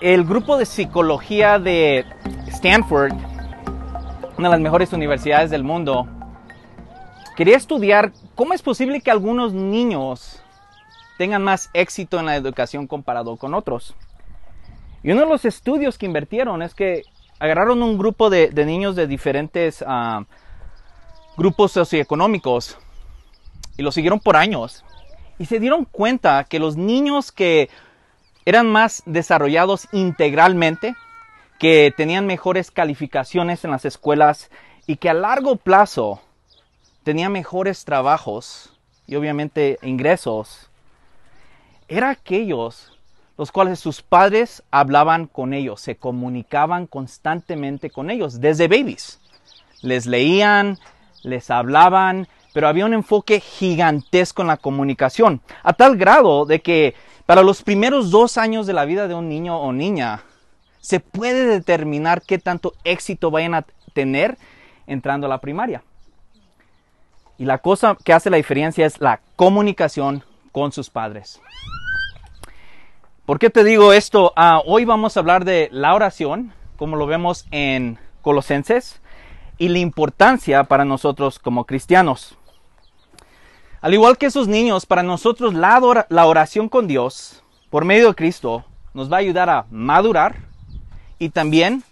El grupo de psicología de Stanford, una de las mejores universidades del mundo, quería estudiar cómo es posible que algunos niños tengan más éxito en la educación comparado con otros. Y uno de los estudios que invirtieron es que agarraron un grupo de, niños de diferentes ah, grupos socioeconómicos y lo siguieron por años. Y se dieron cuenta que los niños que eran más desarrollados integralmente, que tenían mejores calificaciones en las escuelas y que a largo plazo tenían mejores trabajos y obviamente ingresos, eran aquellos los cuales sus padres hablaban con ellos, se comunicaban constantemente con ellos desde babies. Les leían, les hablaban, pero había un enfoque gigantesco en la comunicación, a tal grado de que para los primeros dos años de la vida de un niño o niña, se puede determinar qué tanto éxito vayan a tener entrando a la primaria. Y la cosa que hace la diferencia es la comunicación con sus padres. ¿Por qué te digo esto? Ah, hoy vamos a hablar de la oración, como lo vemos en Colosenses, y la importancia para nosotros como cristianos. Al igual que esos niños, para nosotros la, oración con Dios por medio de Cristo nos va a ayudar a madurar y también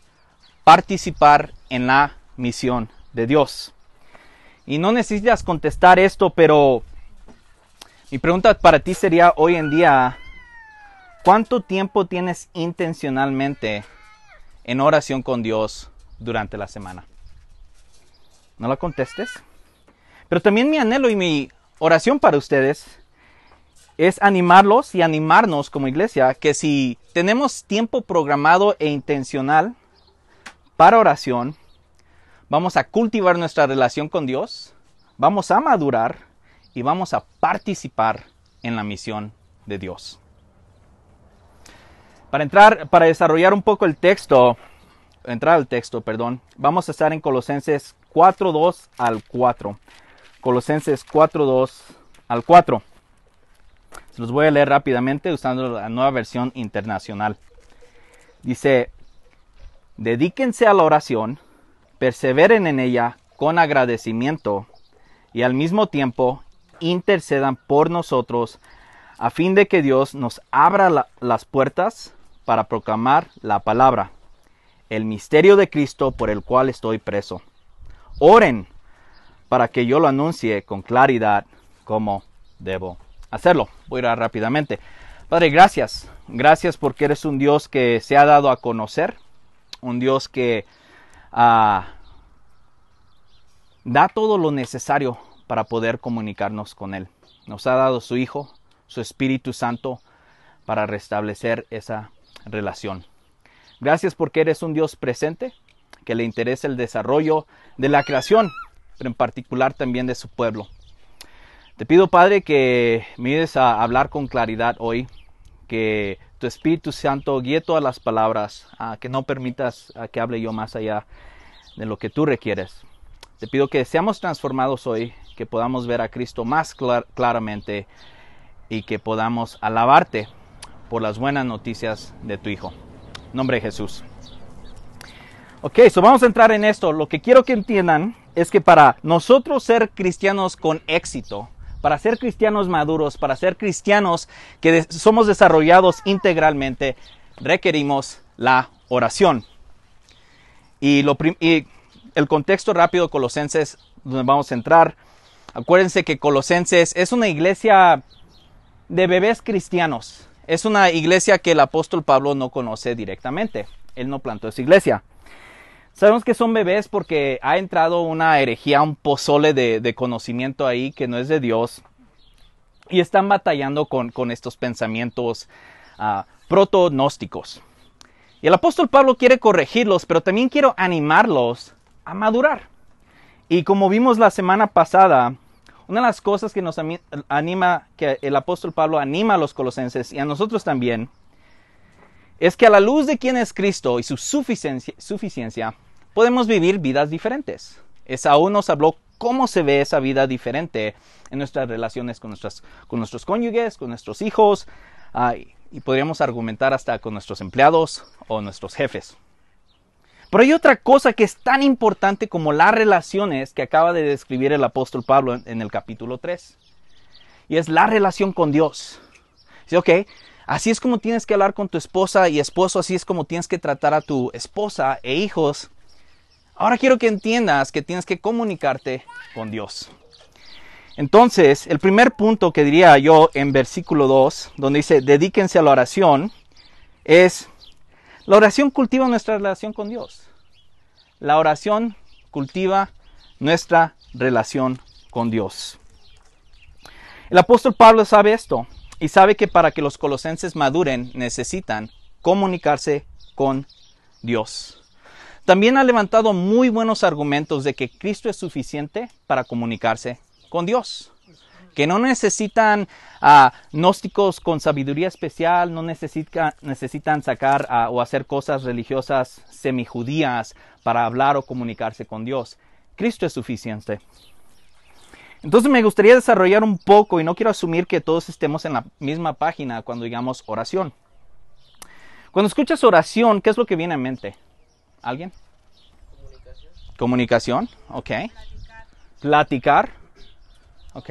participar en la misión de Dios. Y no necesitas contestar esto, pero mi pregunta para ti sería hoy en día, ¿cuánto tiempo tienes intencionalmente en oración con Dios durante la semana? No la contestes. Pero también mi anhelo y mi oración para ustedes es animarlos y animarnos como iglesia que si tenemos tiempo programado e intencional para oración, vamos a cultivar nuestra relación con Dios, vamos a madurar y vamos a participar en la misión de Dios. Para entrar, para desarrollar un poco el texto, entrar al texto, perdón, vamos a estar en Colosenses 4.2 al 4. Colosenses 4.2 al 4. Se los voy a leer rápidamente usando la nueva versión internacional. Dice, dedíquense a la oración, perseveren en ella con agradecimiento y al mismo tiempo intercedan por nosotros a fin de que Dios nos abra las puertas para proclamar la palabra, el misterio de Cristo por el cual estoy preso. Oren para que yo lo anuncie con claridad como debo hacerlo. Voy a ir rápidamente. Padre, gracias. Gracias porque eres un Dios que se ha dado a conocer, un Dios que ah, da todo lo necesario para poder comunicarnos con Él. Nos ha dado su Hijo, su Espíritu Santo, para restablecer esa relación. Gracias porque eres un Dios presente, que le interesa el desarrollo de la creación pero en particular también de su pueblo. Te pido, Padre, que me ayudes a hablar con claridad hoy, que tu Espíritu Santo guíe todas las palabras, que no permitas que hable yo más allá de lo que tú requieres. Te pido que seamos transformados hoy, que podamos ver a Cristo más claramente y que podamos alabarte por las buenas noticias de tu Hijo. Nombre de Jesús. Ok, so vamos a entrar en esto. Lo que quiero que entiendan es que para nosotros ser cristianos con éxito, para ser cristianos maduros, para ser cristianos que somos desarrollados integralmente, requerimos la oración. Y, lo y el contexto rápido Colosenses, donde vamos a entrar, acuérdense que Colosenses es una iglesia de bebés cristianos. Es una iglesia que el apóstol Pablo no conoce directamente. Él no plantó esa iglesia. Sabemos que son bebés porque ha entrado una herejía, un pozole de, conocimiento ahí que no es de Dios. Y están batallando con, estos pensamientos uh, proto-gnósticos. Y el apóstol Pablo quiere corregirlos, pero también quiero animarlos a madurar. Y como vimos la semana pasada, una de las cosas que nos anima, que el apóstol Pablo anima a los colosenses y a nosotros también, es que a la luz de quién es Cristo y su suficiencia podemos vivir vidas diferentes. Esaú nos habló cómo se ve esa vida diferente en nuestras relaciones con, con nuestros cónyuges, con nuestros hijos, y podríamos argumentar hasta con nuestros empleados o nuestros jefes. Pero hay otra cosa que es tan importante como las relaciones que acaba de describir el apóstol Pablo en, el capítulo 3. Y es la relación con Dios. Dice, ok, así es como tienes que hablar con tu esposa y esposo, así es como tienes que tratar a tu esposa e hijos. Ahora quiero que entiendas que tienes que comunicarte con Dios. Entonces, el primer punto que diría yo en versículo 2, donde dice, dedíquense a la oración, es la oración cultiva nuestra relación con Dios. La oración cultiva nuestra relación con Dios. El apóstol Pablo sabe esto y sabe que para que los colosenses maduren necesitan comunicarse con Dios. También ha levantado muy buenos argumentos de que Cristo es suficiente para comunicarse con Dios que no necesitan uh, gnósticos con sabiduría especial, no necesitan sacar uh, o hacer cosas religiosas semijudías para hablar o comunicarse con Dios. Cristo es suficiente. Entonces me gustaría desarrollar un poco y no quiero asumir que todos estemos en la misma página cuando digamos oración. Cuando escuchas oración, ¿qué es lo que viene a mente? ¿Alguien? Comunicación. Comunicación, ok. Platicar. Platicar. Ok.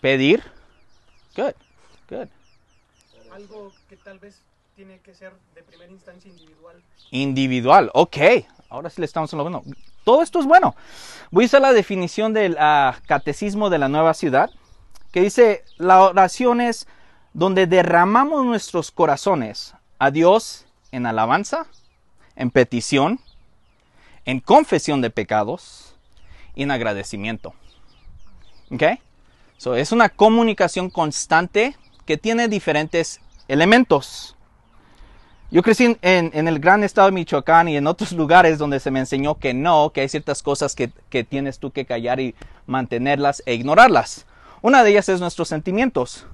Pedir. Good, good. Algo que tal vez tiene que ser de primera instancia individual. Individual, ok. Ahora sí le estamos hablando. Todo esto es bueno. Voy a usar la definición del uh, catecismo de la nueva ciudad, que dice, la oración es donde derramamos nuestros corazones a Dios en alabanza, en petición, en confesión de pecados y en agradecimiento. ¿Ok? es una comunicación constante que tiene diferentes elementos. Yo crecí en, el gran estado de Michoacán y en otros lugares donde se me enseñó que no, que hay ciertas cosas que, que tienes tú que callar y mantenerlas e ignorarlas. Una de ellas es nuestros sentimientos.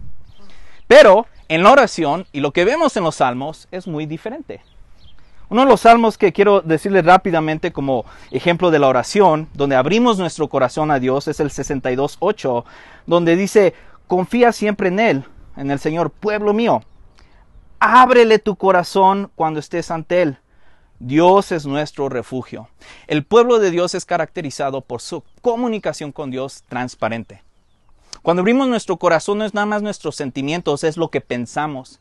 Pero en la oración y lo que vemos en los salmos es muy diferente. Uno de los salmos que quiero decirles rápidamente como ejemplo de la oración, donde abrimos nuestro corazón a Dios, es el 62.8, donde dice, confía siempre en Él, en el Señor, pueblo mío. Ábrele tu corazón cuando estés ante Él. Dios es nuestro refugio. El pueblo de Dios es caracterizado por su comunicación con Dios transparente. Cuando abrimos nuestro corazón no es nada más nuestros sentimientos, es lo que pensamos,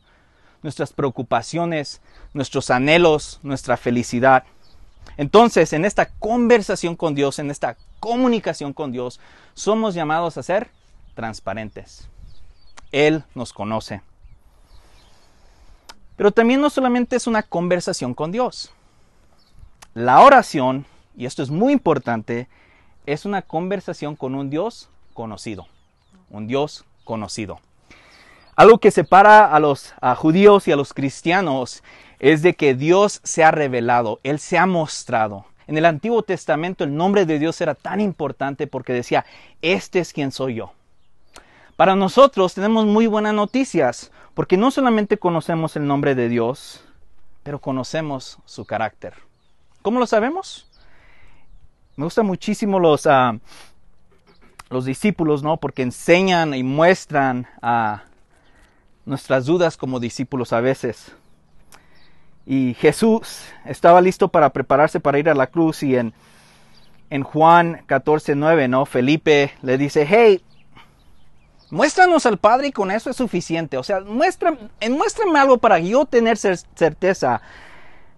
nuestras preocupaciones, nuestros anhelos, nuestra felicidad. Entonces, en esta conversación con Dios, en esta comunicación con Dios, somos llamados a ser transparentes. Él nos conoce. Pero también no solamente es una conversación con Dios. La oración, y esto es muy importante, es una conversación con un Dios conocido. Un Dios conocido. Algo que separa a los judíos y a los cristianos es de que Dios se ha revelado, Él se ha mostrado. En el Antiguo Testamento el nombre de Dios era tan importante porque decía, este es quien soy yo. Para nosotros tenemos muy buenas noticias, porque no solamente conocemos el nombre de Dios, pero conocemos su carácter. ¿Cómo lo sabemos? Me gustan muchísimo los, ah, los discípulos, ¿no? Porque enseñan y muestran a nuestras dudas como discípulos a veces. Y Jesús estaba listo para prepararse para ir a la cruz y en, en Juan 14, 9, ¿no? Felipe le dice, hey, muéstranos al Padre y con eso es suficiente. O sea, muéstrame, muéstrame algo para yo tener certeza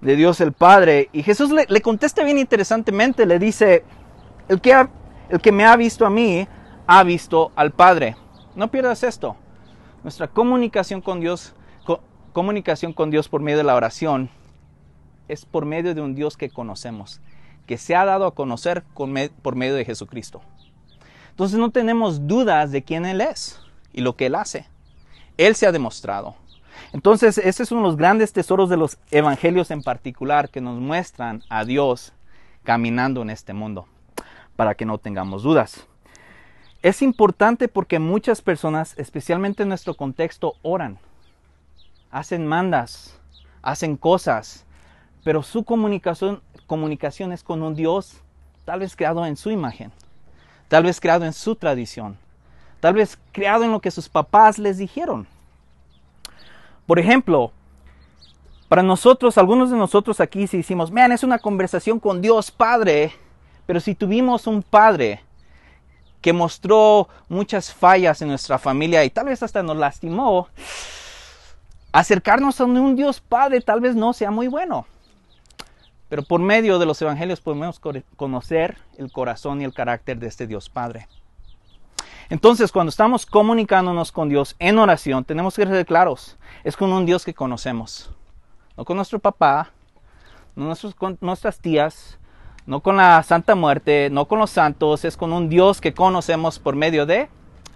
de Dios el Padre. Y Jesús le, le contesta bien interesantemente, le dice, el que, el que me ha visto a mí, ha visto al Padre. No pierdas esto. Nuestra comunicación con Dios, comunicación con Dios por medio de la oración es por medio de un Dios que conocemos, que se ha dado a conocer por medio de Jesucristo. Entonces no tenemos dudas de quién Él es y lo que Él hace. Él se ha demostrado. Entonces, ese es uno de los grandes tesoros de los evangelios en particular que nos muestran a Dios caminando en este mundo, para que no tengamos dudas. Es importante porque muchas personas, especialmente en nuestro contexto, oran, hacen mandas, hacen cosas, pero su comunicación, es con un Dios tal vez creado en su imagen, tal vez creado en su tradición, tal vez creado en lo que sus papás les dijeron. Por ejemplo, para nosotros, algunos de nosotros aquí, si decimos, vean, es una conversación con Dios Padre, pero si tuvimos un Padre que mostró muchas fallas en nuestra familia y tal vez hasta nos lastimó, acercarnos a un Dios Padre tal vez no sea muy bueno. Pero por medio de los evangelios podemos conocer el corazón y el carácter de este Dios Padre. Entonces, cuando estamos comunicándonos con Dios en oración, tenemos que ser claros, es con un Dios que conocemos. No con nuestro papá, no con nuestras tías, no con la Santa Muerte, no con los santos, es con un Dios que conocemos por medio de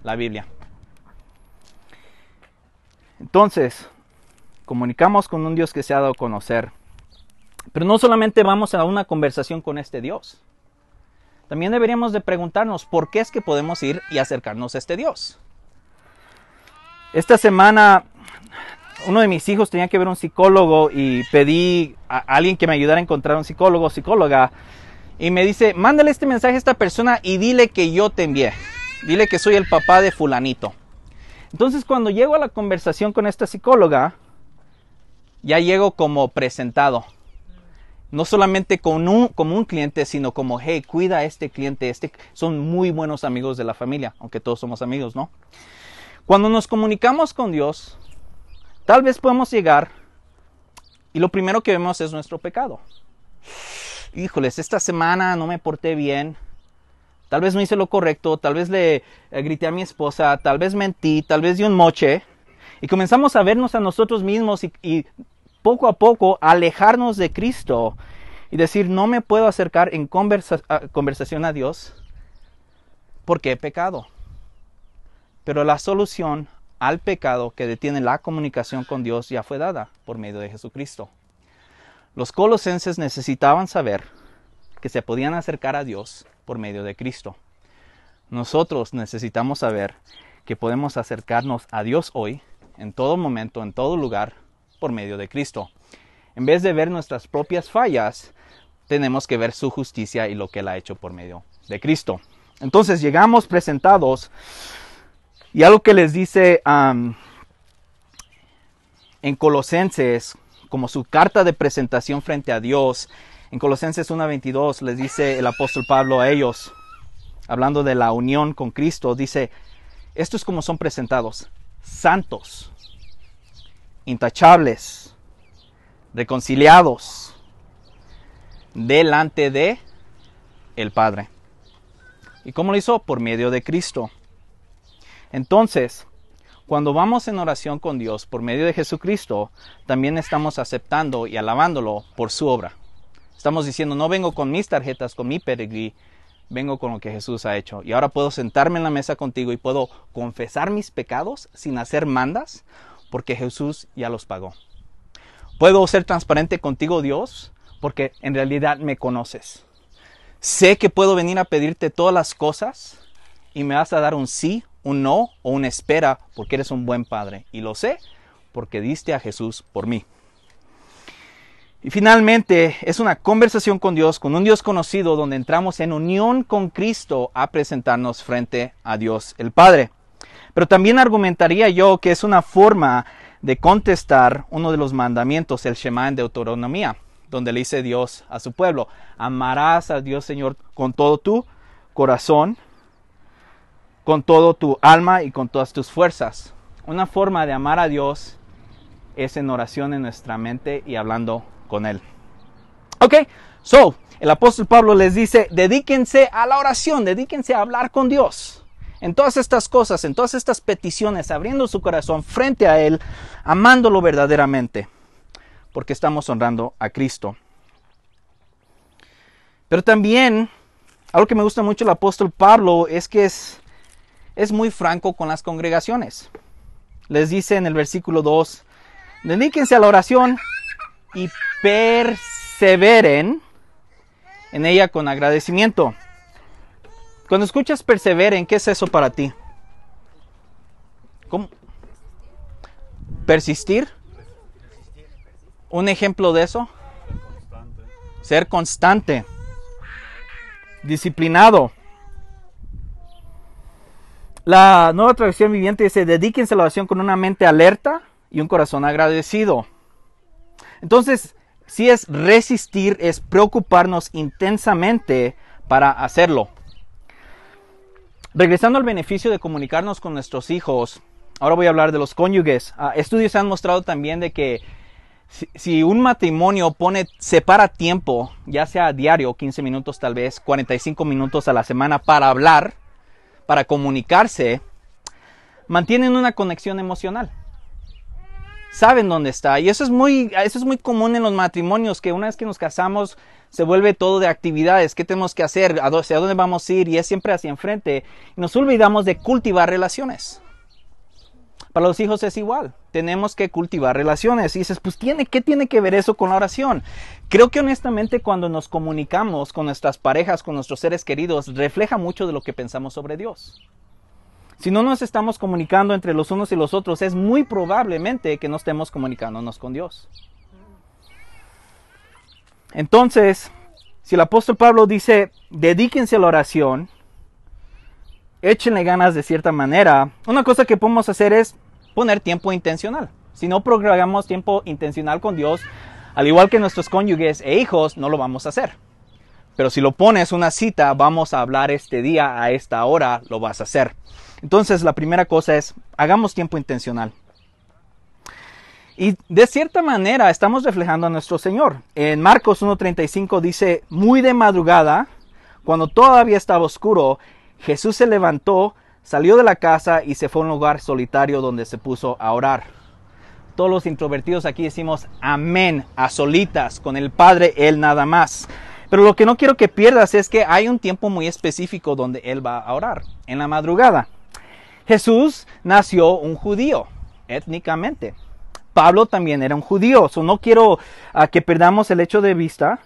la Biblia. Entonces, comunicamos con un Dios que se ha dado a conocer. Pero no solamente vamos a una conversación con este Dios. También deberíamos de preguntarnos por qué es que podemos ir y acercarnos a este Dios. Esta semana uno de mis hijos tenía que ver un psicólogo y pedí a alguien que me ayudara a encontrar un psicólogo o psicóloga y me dice, mándale este mensaje a esta persona y dile que yo te envié. Dile que soy el papá de fulanito. Entonces cuando llego a la conversación con esta psicóloga, ya llego como presentado. No solamente como un, cliente, sino como, hey, cuida a este cliente. Este, son muy buenos amigos de la familia, aunque todos somos amigos, ¿no? Cuando nos comunicamos con Dios, tal vez podemos llegar y lo primero que vemos es nuestro pecado. Híjoles, esta semana no me porté bien. Tal vez no hice lo correcto, tal vez le eh, grité a mi esposa, tal vez mentí, tal vez di un moche. Y comenzamos a vernos a nosotros mismos y, poco a poco alejarnos de Cristo y decir, no me puedo acercar en conversación a Dios porque he pecado. Pero la solución al pecado que detiene la comunicación con Dios ya fue dada por medio de Jesucristo. Los colosenses necesitaban saber que se podían acercar a Dios por medio de Cristo. Nosotros necesitamos saber que podemos acercarnos a Dios hoy, en todo momento, en todo lugar, por medio de Cristo. En vez de ver nuestras propias fallas, tenemos que ver su justicia y lo que Él ha hecho por medio de Cristo. Entonces llegamos presentados y algo que les dice en Colosenses, como su carta de presentación frente a Dios, en Colosenses 1.22 les dice el apóstol Pablo a ellos, hablando de la unión con Cristo, dice, esto es como son presentados, santos, intachables, reconciliados delante de el Padre. ¿Y cómo lo hizo? Por medio de Cristo. Entonces, cuando vamos en oración con Dios por medio de Jesucristo, también estamos aceptando y alabándolo por su obra. Estamos diciendo, no vengo con mis tarjetas, con mi peregrí, vengo con lo que Jesús ha hecho. Y ahora puedo sentarme en la mesa contigo y puedo confesar mis pecados sin hacer mandas, porque Jesús ya los pagó. Puedo ser transparente contigo, Dios, porque en realidad me conoces. Sé que puedo venir a pedirte todas las cosas y me vas a dar un sí, un no o una espera porque eres un buen padre. Y lo sé porque diste a Jesús por mí. Y finalmente es una conversación con Dios, con un Dios conocido, donde entramos en unión con Cristo a presentarnos frente a Dios el Padre. Pero también argumentaría yo que es una forma de contestar uno de los mandamientos, el Shema en Deuteronomía, donde le dice Dios a su pueblo, amarás a Dios Señor con todo tu corazón, con todo tu alma y con todas tus fuerzas. Una forma de amar a Dios es en oración en nuestra mente y hablando con Él. Ok, so, el apóstol Pablo les dice, dedíquense a la oración, dedíquense a hablar con Dios en todas estas cosas, en todas estas peticiones, abriendo su corazón frente a Él, amándolo verdaderamente, porque estamos honrando a Cristo. Pero también, algo que me gusta mucho el apóstol Pablo es que es, es muy franco con las congregaciones. Les dice en el versículo 2, dedíquense a la oración y perseveren en ella con agradecimiento. Cuando escuchas perseveren, ¿qué es eso para ti? ¿Cómo? ¿Persistir? ¿Un ejemplo de eso? Ser constante. Disciplinado. La nueva traducción viviente dice, dedíquense a la oración con una mente alerta y un corazón agradecido. Entonces, si es resistir, es preocuparnos intensamente para hacerlo. Regresando al beneficio de comunicarnos con nuestros hijos, ahora voy a hablar de los cónyuges. Ah, estudios han mostrado también de que si, un matrimonio pone, separa tiempo, ya sea diario, 15 minutos tal vez, 45 minutos a la semana para hablar, para comunicarse, mantienen una conexión emocional. Saben dónde está. Y eso es muy, eso es muy común en los matrimonios, que una vez que nos casamos se vuelve todo de actividades, qué tenemos que hacer, hacia dónde vamos a ir, y es siempre hacia enfrente. Y nos olvidamos de cultivar relaciones. Para los hijos es igual. Tenemos que cultivar relaciones. Y dices, pues tiene, ¿qué tiene que ver eso con la oración? Creo que honestamente cuando nos comunicamos con nuestras parejas, con nuestros seres queridos, refleja mucho de lo que pensamos sobre Dios. Si no nos estamos comunicando entre los unos y los otros, es muy probablemente que no estemos comunicándonos con Dios. Entonces, si el apóstol Pablo dice, dedíquense a la oración, échenle ganas de cierta manera, una cosa que podemos hacer es poner tiempo intencional. Si no programamos tiempo intencional con Dios, al igual que nuestros cónyuges e hijos, no lo vamos a hacer. Pero si lo pones una cita, vamos a hablar este día a esta hora, lo vas a hacer. Entonces, la primera cosa es, hagamos tiempo intencional. Y de cierta manera estamos reflejando a nuestro Señor. En Marcos 1.35 dice, muy de madrugada, cuando todavía estaba oscuro, Jesús se levantó, salió de la casa y se fue a un lugar solitario donde se puso a orar. Todos los introvertidos aquí decimos amén, a solitas, con el Padre, Él nada más. Pero lo que no quiero que pierdas es que hay un tiempo muy específico donde Él va a orar, en la madrugada. Jesús nació un judío, étnicamente. Pablo también era un judío. So no quiero ah, que perdamos el hecho de vista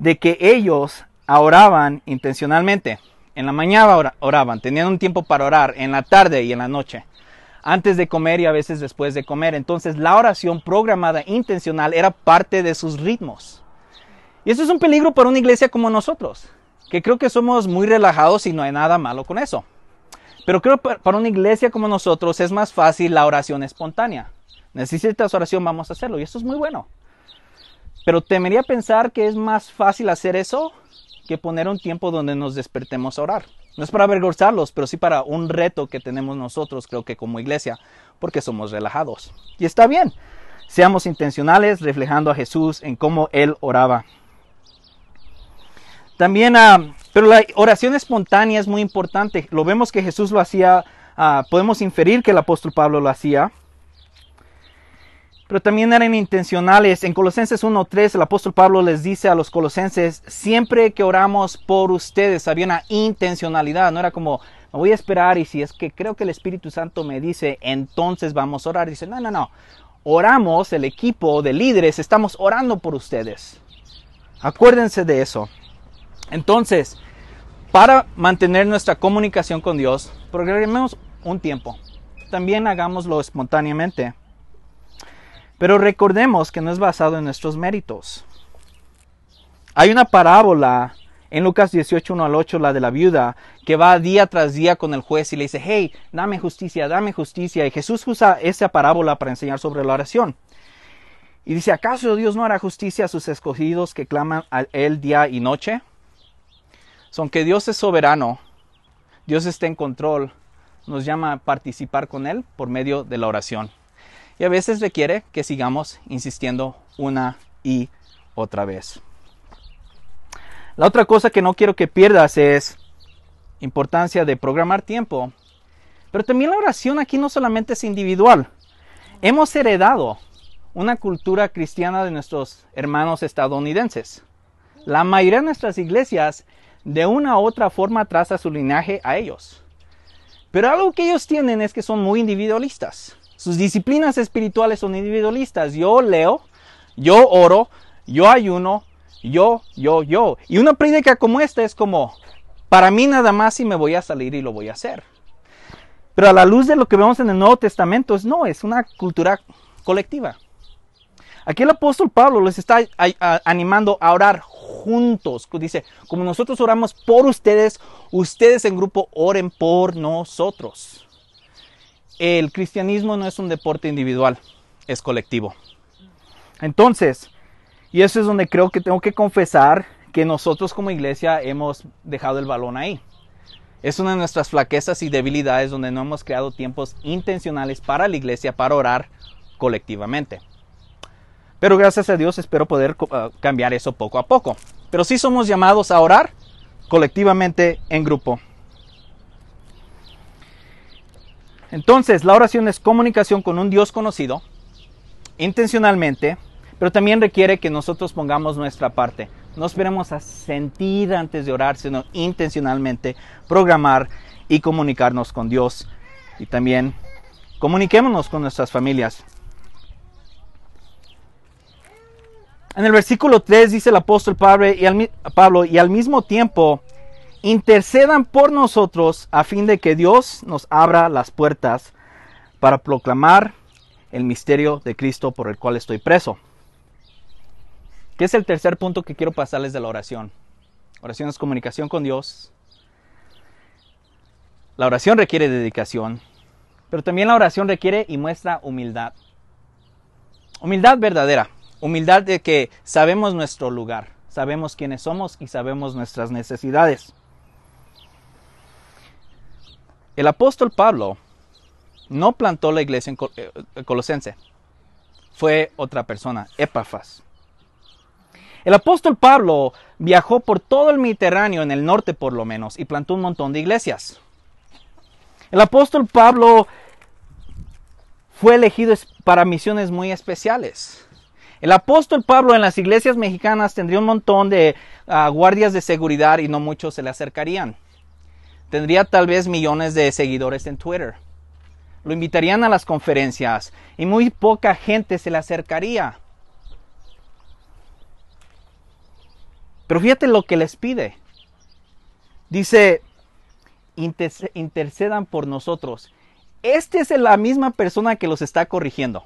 de que ellos oraban intencionalmente. En la mañana oraban, tenían un tiempo para orar, en la tarde y en la noche, antes de comer y a veces después de comer. Entonces la oración programada intencional era parte de sus ritmos. Y eso es un peligro para una iglesia como nosotros, que creo que somos muy relajados y no hay nada malo con eso. Pero creo que para una iglesia como nosotros es más fácil la oración espontánea. Necesitas oración, vamos a hacerlo. Y eso es muy bueno. Pero temería pensar que es más fácil hacer eso que poner un tiempo donde nos despertemos a orar. No es para avergonzarlos, pero sí para un reto que tenemos nosotros, creo que como iglesia, porque somos relajados. Y está bien, seamos intencionales reflejando a Jesús en cómo Él oraba. También, uh, pero la oración espontánea es muy importante. Lo vemos que Jesús lo hacía, uh, podemos inferir que el apóstol Pablo lo hacía pero también eran intencionales. En Colosenses 1.3 el apóstol Pablo les dice a los colosenses, siempre que oramos por ustedes, había una intencionalidad, no era como, me voy a esperar y si es que creo que el Espíritu Santo me dice, entonces vamos a orar. Dice, no, no, no, oramos, el equipo de líderes, estamos orando por ustedes. Acuérdense de eso. Entonces, para mantener nuestra comunicación con Dios, programemos un tiempo. También hagámoslo espontáneamente. Pero recordemos que no es basado en nuestros méritos. Hay una parábola en Lucas 18, 1 al 8, la de la viuda, que va día tras día con el juez y le dice, hey, dame justicia, dame justicia. Y Jesús usa esa parábola para enseñar sobre la oración. Y dice, ¿acaso Dios no hará justicia a sus escogidos que claman a Él día y noche? Son que Dios es soberano, Dios está en control, nos llama a participar con Él por medio de la oración y a veces requiere que sigamos insistiendo una y otra vez. La otra cosa que no quiero que pierdas es importancia de programar tiempo. Pero también la oración aquí no solamente es individual. Hemos heredado una cultura cristiana de nuestros hermanos estadounidenses. La mayoría de nuestras iglesias de una u otra forma traza su linaje a ellos. Pero algo que ellos tienen es que son muy individualistas. Sus disciplinas espirituales son individualistas. Yo leo, yo oro, yo ayuno, yo, yo, yo. Y una prédica como esta es como, para mí nada más y me voy a salir y lo voy a hacer. Pero a la luz de lo que vemos en el Nuevo Testamento, es, no, es una cultura colectiva. Aquí el apóstol Pablo les está animando a orar juntos. Dice, como nosotros oramos por ustedes, ustedes en grupo oren por nosotros. El cristianismo no es un deporte individual, es colectivo. Entonces, y eso es donde creo que tengo que confesar que nosotros como iglesia hemos dejado el balón ahí. Es una de nuestras flaquezas y debilidades donde no hemos creado tiempos intencionales para la iglesia para orar colectivamente. Pero gracias a Dios espero poder uh, cambiar eso poco a poco. Pero sí somos llamados a orar colectivamente en grupo. Entonces, la oración es comunicación con un Dios conocido, intencionalmente, pero también requiere que nosotros pongamos nuestra parte. No esperemos a sentir antes de orar, sino intencionalmente programar y comunicarnos con Dios. Y también comuniquémonos con nuestras familias. En el versículo 3 dice el apóstol Pablo Pablo, y al mismo tiempo intercedan por nosotros a fin de que Dios nos abra las puertas para proclamar el misterio de Cristo por el cual estoy preso. ¿Qué es el tercer punto que quiero pasarles de la oración? Oración es comunicación con Dios. La oración requiere dedicación, pero también la oración requiere y muestra humildad. Humildad verdadera. Humildad de que sabemos nuestro lugar, sabemos quiénes somos y sabemos nuestras necesidades. El apóstol Pablo no plantó la iglesia en eh, Colosense, fue otra persona, Epafas. El apóstol Pablo viajó por todo el Mediterráneo, en el norte por lo menos, y plantó un montón de iglesias. El apóstol Pablo fue elegido para misiones muy especiales. El apóstol Pablo en las iglesias mexicanas tendría un montón de ah, guardias de seguridad y no muchos se le acercarían. Tendría tal vez millones de seguidores en Twitter. Lo invitarían a las conferencias y muy poca gente se le acercaría. Pero fíjate lo que les pide. Dice, intercedan por nosotros. Esta es la misma persona que los está corrigiendo.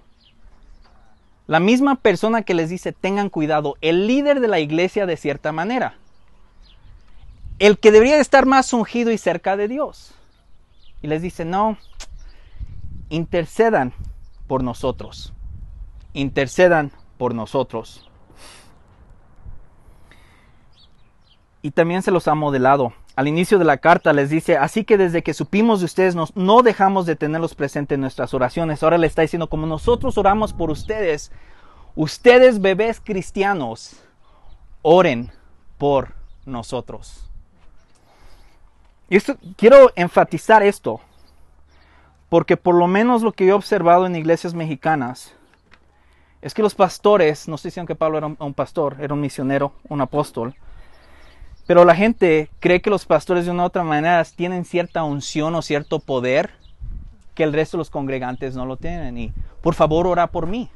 La misma persona que les dice tengan cuidado, el líder de la iglesia de cierta manera. El que debería estar más ungido y cerca de Dios. Y les dice, no, intercedan por nosotros. Intercedan por nosotros. Y también se los ha modelado al inicio de la carta les dice, así que desde que supimos de ustedes nos, no dejamos de tenerlos presentes en nuestras oraciones. Ahora le está diciendo, como nosotros oramos por ustedes, ustedes bebés cristianos, oren por nosotros. Y esto, quiero enfatizar esto, porque por lo menos lo que he observado en iglesias mexicanas es que los pastores, no sé si aunque Pablo era un pastor, era un misionero, un apóstol, pero la gente cree que los pastores de una u otra manera tienen cierta unción o cierto poder que el resto de los congregantes no lo tienen. Y por favor, ora por mí.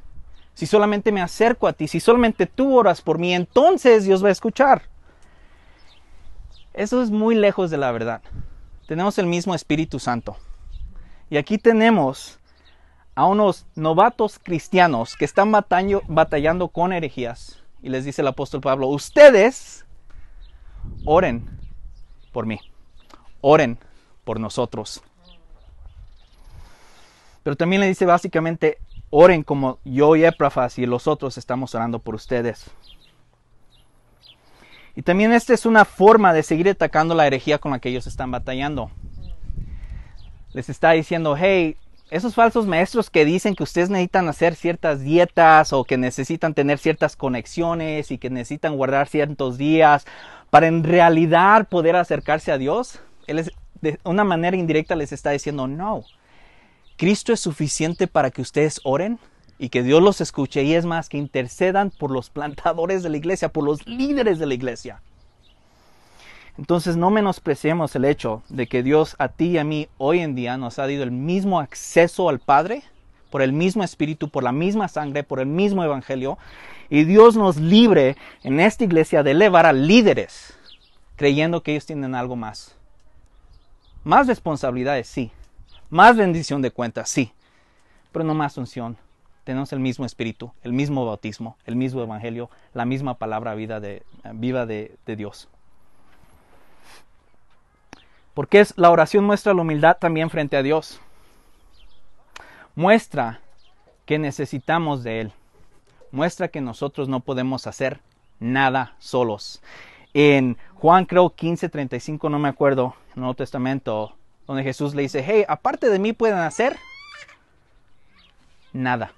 Si solamente me acerco a ti, si solamente tú oras por mí, entonces Dios va a escuchar. Eso es muy lejos de la verdad. Tenemos el mismo Espíritu Santo. Y aquí tenemos a unos novatos cristianos que están batallando, con herejías. Y les dice el apóstol Pablo, ustedes oren por mí, oren por nosotros. Pero también le dice básicamente, oren como yo y Eprafas y los otros estamos orando por ustedes. Y también esta es una forma de seguir atacando la herejía con la que ellos están batallando. Les está diciendo, hey, esos falsos maestros que dicen que ustedes necesitan hacer ciertas dietas o que necesitan tener ciertas conexiones y que necesitan guardar ciertos días para en realidad poder acercarse a Dios, Él es, de una manera indirecta les está diciendo, no, Cristo es suficiente para que ustedes oren y que Dios los escuche y es más que intercedan por los plantadores de la iglesia, por los líderes de la iglesia. Entonces no menospreciemos el hecho de que Dios a ti y a mí hoy en día nos ha dado el mismo acceso al Padre, por el mismo Espíritu, por la misma sangre, por el mismo Evangelio, y Dios nos libre en esta iglesia de elevar a líderes creyendo que ellos tienen algo más. Más responsabilidades, sí. Más bendición de cuentas, sí. Pero no más unción. Tenemos el mismo espíritu, el mismo bautismo, el mismo evangelio, la misma palabra vida de, viva de, de Dios. Porque es, la oración muestra la humildad también frente a Dios. muestra que necesitamos de Él. Muestra que nosotros no podemos hacer nada solos. En Juan creo 15:35, no me acuerdo, en el Nuevo Testamento, donde Jesús le dice, hey, aparte de mí pueden hacer nada.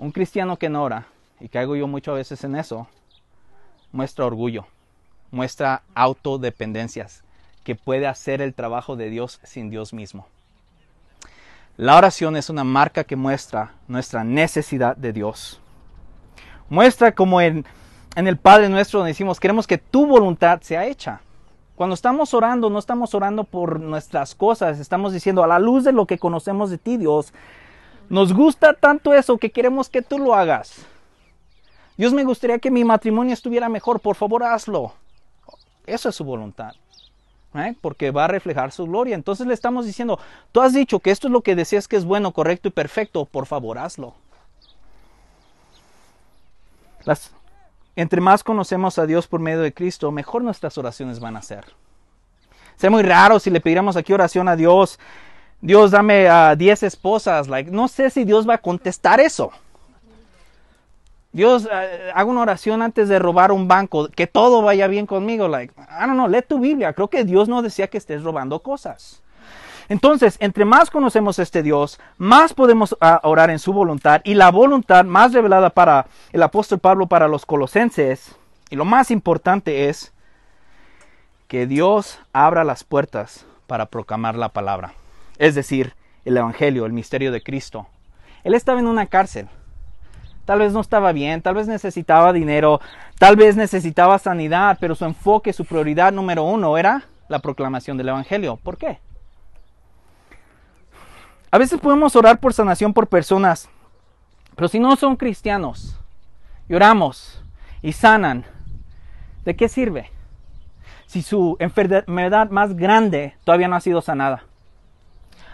Un cristiano que no ora, y caigo yo muchas veces en eso, muestra orgullo, muestra autodependencias, que puede hacer el trabajo de Dios sin Dios mismo. La oración es una marca que muestra nuestra necesidad de Dios. Muestra como en, en el Padre nuestro decimos, queremos que tu voluntad sea hecha. Cuando estamos orando, no estamos orando por nuestras cosas, estamos diciendo a la luz de lo que conocemos de ti, Dios, nos gusta tanto eso que queremos que tú lo hagas. Dios me gustaría que mi matrimonio estuviera mejor, por favor hazlo. Eso es su voluntad. ¿eh? Porque va a reflejar su gloria. Entonces le estamos diciendo, tú has dicho que esto es lo que deseas que es bueno, correcto y perfecto, por favor hazlo. Las, entre más conocemos a Dios por medio de Cristo, mejor nuestras oraciones van a ser. Sería muy raro si le pidiéramos aquí oración a Dios Dios dame a 10 esposas. Like, no sé si Dios va a contestar eso. Dios, uh, hago una oración antes de robar un banco, que todo vaya bien conmigo. Like, I don't know, lee tu Biblia. Creo que Dios no decía que estés robando cosas. Entonces, entre más conocemos a este Dios, más podemos uh, orar en su voluntad y la voluntad más revelada para el apóstol Pablo para los colosenses, y lo más importante es que Dios abra las puertas para proclamar la palabra es decir, el Evangelio, el misterio de Cristo. Él estaba en una cárcel. Tal vez no estaba bien, tal vez necesitaba dinero, tal vez necesitaba sanidad, pero su enfoque, su prioridad número uno era la proclamación del Evangelio. ¿Por qué? A veces podemos orar por sanación por personas, pero si no son cristianos y oramos y sanan, ¿de qué sirve? Si su enfermedad más grande todavía no ha sido sanada.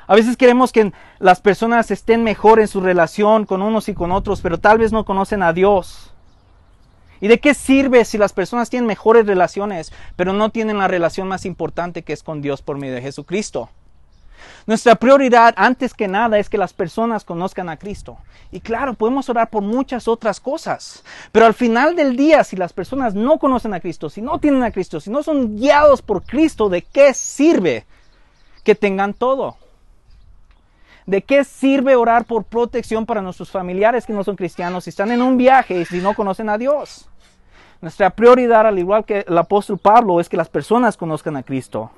A veces queremos que las personas estén mejor en su relación con unos y con otros, pero tal vez no conocen a Dios. ¿Y de qué sirve si las personas tienen mejores relaciones, pero no tienen la relación más importante que es con Dios por medio de Jesucristo? Nuestra prioridad antes que nada es que las personas conozcan a Cristo. Y claro, podemos orar por muchas otras cosas, pero al final del día, si las personas no conocen a Cristo, si no tienen a Cristo, si no son guiados por Cristo, ¿de qué sirve que tengan todo? ¿De qué sirve orar por protección para nuestros familiares que no son cristianos si están en un viaje y si no conocen a Dios? Nuestra prioridad, al igual que el apóstol Pablo, es que las personas conozcan a Cristo.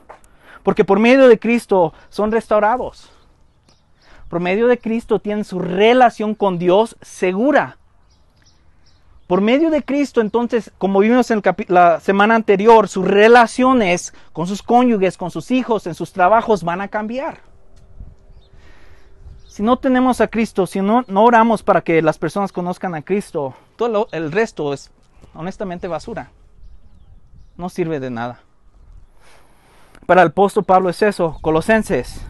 Porque por medio de Cristo son restaurados. Por medio de Cristo tienen su relación con Dios segura. Por medio de Cristo, entonces, como vimos en la semana anterior, sus relaciones con sus cónyuges, con sus hijos, en sus trabajos van a cambiar. Si no tenemos a Cristo, si no, no oramos para que las personas conozcan a Cristo, todo el resto es honestamente basura. No sirve de nada. Para el apóstol Pablo es eso, Colosenses.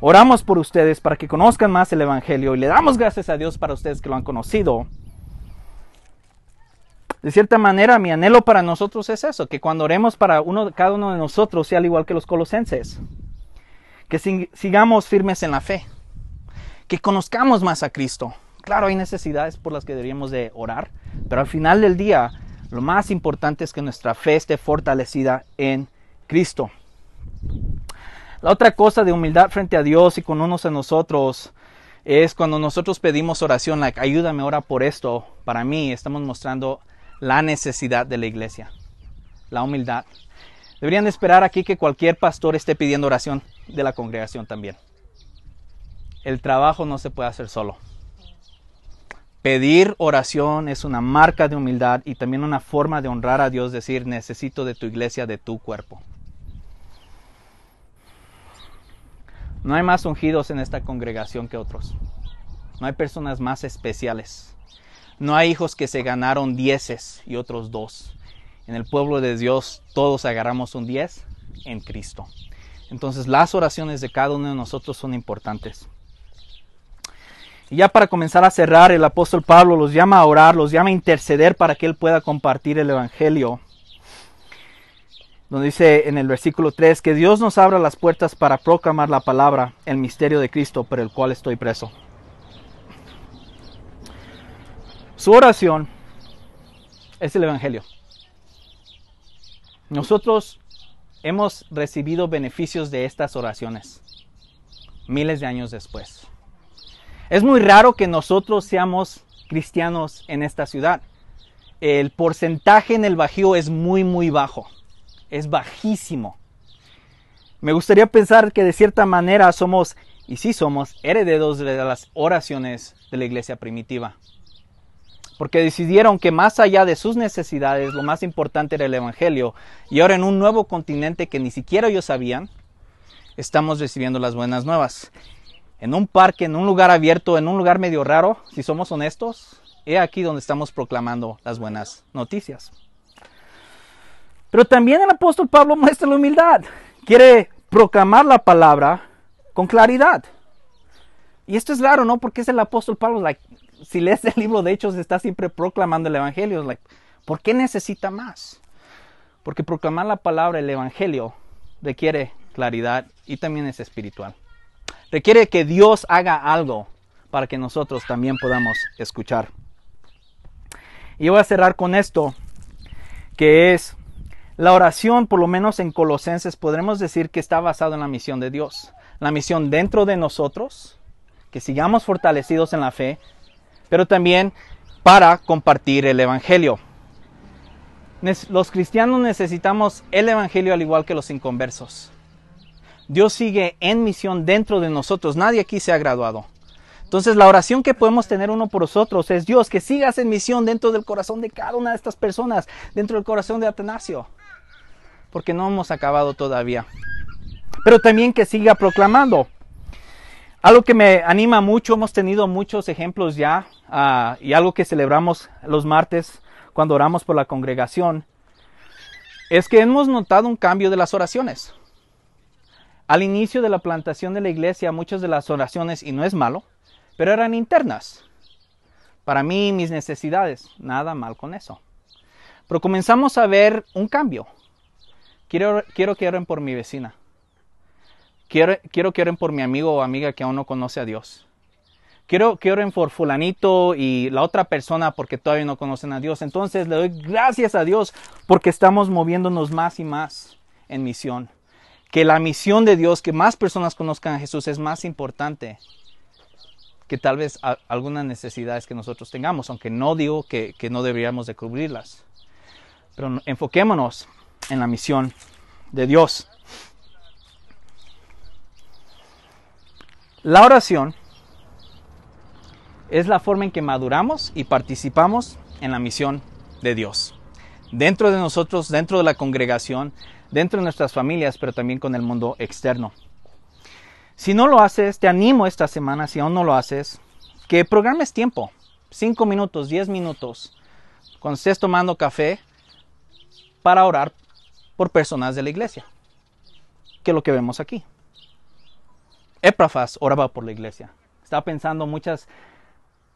Oramos por ustedes para que conozcan más el Evangelio y le damos gracias a Dios para ustedes que lo han conocido. De cierta manera, mi anhelo para nosotros es eso, que cuando oremos para uno, cada uno de nosotros sea al igual que los colosenses, que sigamos firmes en la fe que conozcamos más a Cristo. Claro, hay necesidades por las que deberíamos de orar, pero al final del día lo más importante es que nuestra fe esté fortalecida en Cristo. La otra cosa de humildad frente a Dios y con unos a nosotros es cuando nosotros pedimos oración, like, ayúdame, ora por esto. Para mí estamos mostrando la necesidad de la iglesia, la humildad. Deberían de esperar aquí que cualquier pastor esté pidiendo oración de la congregación también el trabajo no se puede hacer solo. Pedir oración es una marca de humildad y también una forma de honrar a Dios, decir, necesito de tu iglesia, de tu cuerpo. No hay más ungidos en esta congregación que otros. No hay personas más especiales. No hay hijos que se ganaron dieces y otros dos. En el pueblo de Dios todos agarramos un diez en Cristo. Entonces las oraciones de cada uno de nosotros son importantes. Y ya para comenzar a cerrar, el apóstol Pablo los llama a orar, los llama a interceder para que él pueda compartir el Evangelio. donde dice en el versículo 3 que Dios nos abra las puertas para proclamar la palabra, el misterio de Cristo por el cual estoy preso. Su oración es el Evangelio. Nosotros hemos recibido beneficios de estas oraciones miles de años después. Es muy raro que nosotros seamos cristianos en esta ciudad. El porcentaje en el Bajío es muy, muy bajo. Es bajísimo. Me gustaría pensar que de cierta manera somos, y sí somos, herederos de las oraciones de la iglesia primitiva. Porque decidieron que más allá de sus necesidades, lo más importante era el Evangelio. Y ahora en un nuevo continente que ni siquiera ellos sabían, estamos recibiendo las buenas nuevas. En un parque, en un lugar abierto, en un lugar medio raro, si somos honestos, he aquí donde estamos proclamando las buenas noticias. Pero también el apóstol Pablo muestra la humildad. Quiere proclamar la palabra con claridad. Y esto es raro, ¿no? Porque es el apóstol Pablo. Like, si lees el libro de Hechos, está siempre proclamando el Evangelio. ¿Por qué necesita más? Porque proclamar la palabra, el Evangelio, requiere claridad y también es espiritual. Requiere que Dios haga algo para que nosotros también podamos escuchar. Y voy a cerrar con esto, que es la oración, por lo menos en Colosenses, podremos decir que está basado en la misión de Dios. La misión dentro de nosotros, que sigamos fortalecidos en la fe, pero también para compartir el Evangelio. Los cristianos necesitamos el Evangelio al igual que los inconversos. Dios sigue en misión dentro de nosotros. Nadie aquí se ha graduado. Entonces la oración que podemos tener uno por nosotros es Dios que sigas en misión dentro del corazón de cada una de estas personas, dentro del corazón de Atanasio, porque no hemos acabado todavía. Pero también que siga proclamando. Algo que me anima mucho, hemos tenido muchos ejemplos ya uh, y algo que celebramos los martes cuando oramos por la congregación, es que hemos notado un cambio de las oraciones. Al inicio de la plantación de la iglesia, muchas de las oraciones, y no es malo, pero eran internas. Para mí, mis necesidades, nada mal con eso. Pero comenzamos a ver un cambio. Quiero, quiero que oren por mi vecina. Quiero, quiero que oren por mi amigo o amiga que aún no conoce a Dios. Quiero que oren por fulanito y la otra persona porque todavía no conocen a Dios. Entonces le doy gracias a Dios porque estamos moviéndonos más y más en misión que la misión de Dios, que más personas conozcan a Jesús es más importante que tal vez algunas necesidades que nosotros tengamos, aunque no digo que, que no deberíamos de cubrirlas. Pero enfoquémonos en la misión de Dios. La oración es la forma en que maduramos y participamos en la misión de Dios. Dentro de nosotros, dentro de la congregación, dentro de nuestras familias, pero también con el mundo externo. Si no lo haces, te animo esta semana, si aún no lo haces, que programes tiempo, 5 minutos, 10 minutos, cuando estés tomando café, para orar por personas de la iglesia, que es lo que vemos aquí. Éprafas oraba por la iglesia. Estaba pensando muchas,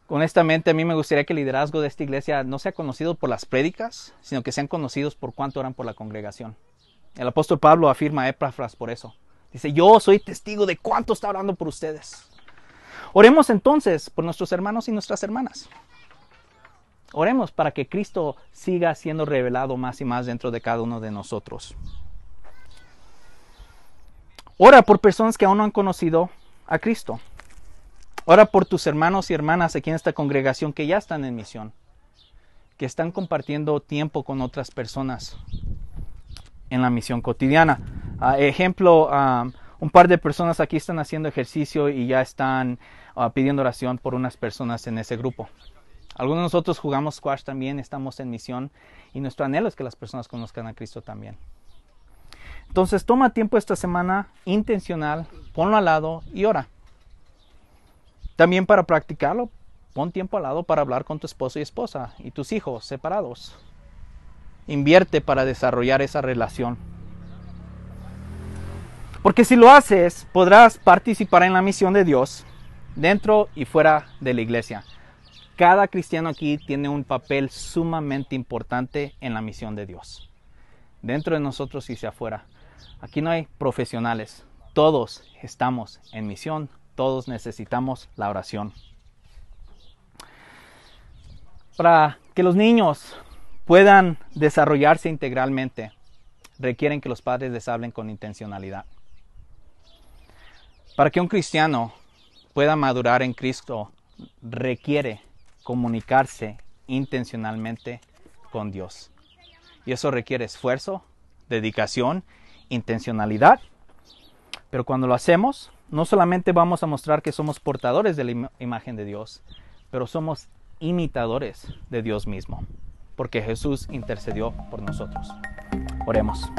honestamente a mí me gustaría que el liderazgo de esta iglesia no sea conocido por las prédicas, sino que sean conocidos por cuánto oran por la congregación. El apóstol Pablo afirma Epafras por eso. Dice, yo soy testigo de cuánto está orando por ustedes. Oremos entonces por nuestros hermanos y nuestras hermanas. Oremos para que Cristo siga siendo revelado más y más dentro de cada uno de nosotros. Ora por personas que aún no han conocido a Cristo. Ora por tus hermanos y hermanas aquí en esta congregación que ya están en misión, que están compartiendo tiempo con otras personas en la misión cotidiana. Uh, ejemplo, um, un par de personas aquí están haciendo ejercicio y ya están uh, pidiendo oración por unas personas en ese grupo. Algunos de nosotros jugamos squash también, estamos en misión y nuestro anhelo es que las personas conozcan a Cristo también. Entonces toma tiempo esta semana intencional, ponlo al lado y ora. También para practicarlo, pon tiempo al lado para hablar con tu esposo y esposa y tus hijos separados. Invierte para desarrollar esa relación. Porque si lo haces, podrás participar en la misión de Dios dentro y fuera de la iglesia. Cada cristiano aquí tiene un papel sumamente importante en la misión de Dios. dentro de nosotros y hacia afuera. Aquí no hay profesionales, todos estamos en misión, todos necesitamos la oración. Para que los niños puedan desarrollarse integralmente, requieren que los padres les hablen con intencionalidad. Para que un cristiano pueda madurar en Cristo, requiere comunicarse intencionalmente con Dios. Y eso requiere esfuerzo, dedicación, intencionalidad. Pero cuando lo hacemos, no solamente vamos a mostrar que somos portadores de la imagen de Dios, pero somos imitadores de Dios mismo, porque Jesús intercedió por nosotros. Oremos.